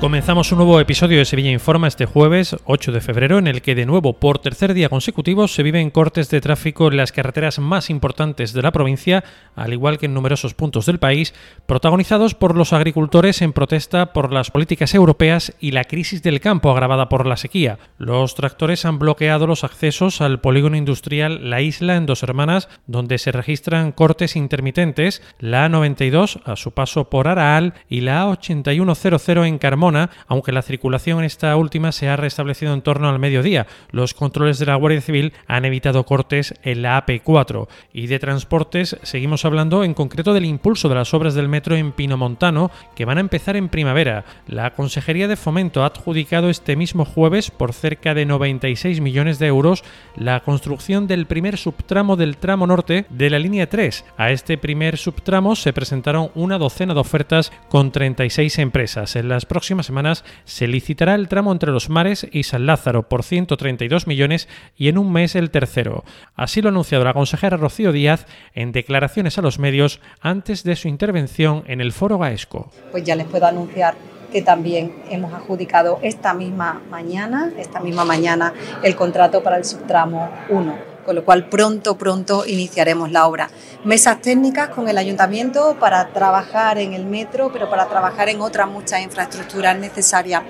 Comenzamos un nuevo episodio de Sevilla Informa este jueves 8 de febrero en el que de nuevo por tercer día consecutivo se viven cortes de tráfico en las carreteras más importantes de la provincia, al igual que en numerosos puntos del país, protagonizados por los agricultores en protesta por las políticas europeas y la crisis del campo agravada por la sequía. Los tractores han bloqueado los accesos al polígono industrial La Isla en Dos Hermanas, donde se registran cortes intermitentes, la A92 a su paso por Araal y la A8100 en Carmona aunque la circulación en esta última se ha restablecido en torno al mediodía. Los controles de la Guardia Civil han evitado cortes en la AP4. Y de transportes seguimos hablando en concreto del impulso de las obras del metro en Pinomontano que van a empezar en primavera. La Consejería de Fomento ha adjudicado este mismo jueves por cerca de 96 millones de euros la construcción del primer subtramo del tramo norte de la línea 3. A este primer subtramo se presentaron una docena de ofertas con 36 empresas. En las próximas semanas se licitará el tramo entre Los Mares y San Lázaro por 132 millones y en un mes el tercero. Así lo ha anunciado la consejera Rocío Díaz en declaraciones a los medios antes de su intervención en el Foro Gaesco. Pues ya les puedo anunciar que también hemos adjudicado esta misma mañana, esta misma mañana, el contrato para el subtramo 1 con lo cual pronto, pronto iniciaremos la obra. Mesas técnicas con el ayuntamiento para trabajar en el metro, pero para trabajar en otras muchas infraestructuras necesarias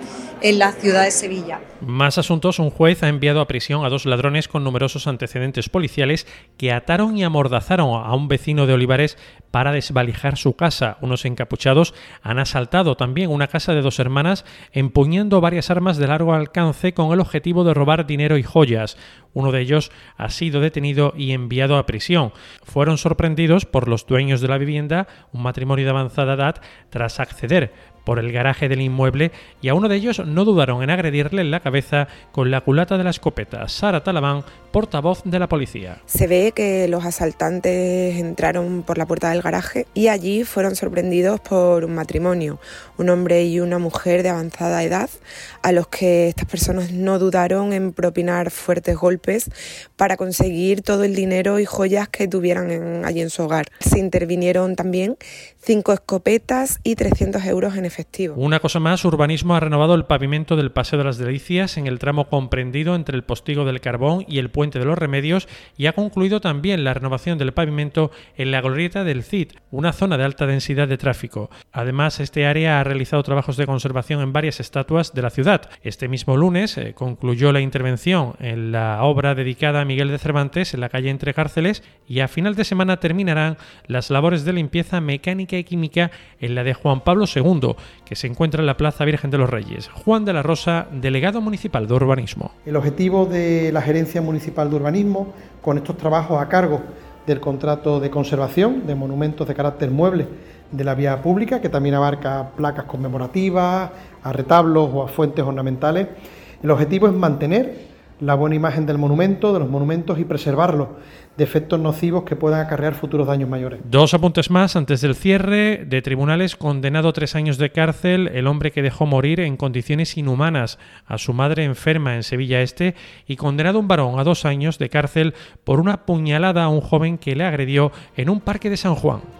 en la ciudad de Sevilla. Más asuntos. Un juez ha enviado a prisión a dos ladrones con numerosos antecedentes policiales que ataron y amordazaron a un vecino de Olivares para desvalijar su casa. Unos encapuchados han asaltado también una casa de dos hermanas empuñando varias armas de largo alcance con el objetivo de robar dinero y joyas. Uno de ellos ha sido detenido y enviado a prisión. Fueron sorprendidos por los dueños de la vivienda, un matrimonio de avanzada edad, tras acceder por el garaje del inmueble y a uno de ellos no dudaron en agredirle en la cabeza con la culata de la escopeta. Sara Talabán, portavoz de la policía. Se ve que los asaltantes entraron por la puerta del garaje y allí fueron sorprendidos por un matrimonio, un hombre y una mujer de avanzada edad, a los que estas personas no dudaron en propinar fuertes golpes para conseguir todo el dinero y joyas que tuvieran allí en su hogar. Se intervinieron también cinco escopetas y 300 euros en efectivo. Una cosa más, Urbanismo ha renovado el pavimento del Paseo de las Delicias en el tramo comprendido entre el Postigo del Carbón y el Puente de los Remedios y ha concluido también la renovación del pavimento en la glorieta del Una zona de alta densidad de tráfico. Además, este área ha realizado trabajos de conservación en varias estatuas de la ciudad. Este mismo lunes eh, concluyó la intervención en la obra dedicada a Miguel de Cervantes en la calle Entre Cárceles y a final de semana terminarán las labores de limpieza mecánica y química en la de Juan Pablo II, que se encuentra en la Plaza Virgen de los Reyes. Juan de la Rosa, delegado municipal de urbanismo. El objetivo de la Gerencia Municipal de Urbanismo, con estos trabajos a cargo del contrato de conservación de monumentos de carácter mueble de la vía pública, que también abarca placas conmemorativas, a retablos o a fuentes ornamentales. El objetivo es mantener la buena imagen del monumento, de los monumentos y preservarlos de efectos nocivos que puedan acarrear futuros daños mayores. Dos apuntes más antes del cierre de tribunales condenado a tres años de cárcel el hombre que dejó morir en condiciones inhumanas a su madre enferma en Sevilla Este y condenado un varón a dos años de cárcel por una puñalada a un joven que le agredió en un parque de San Juan.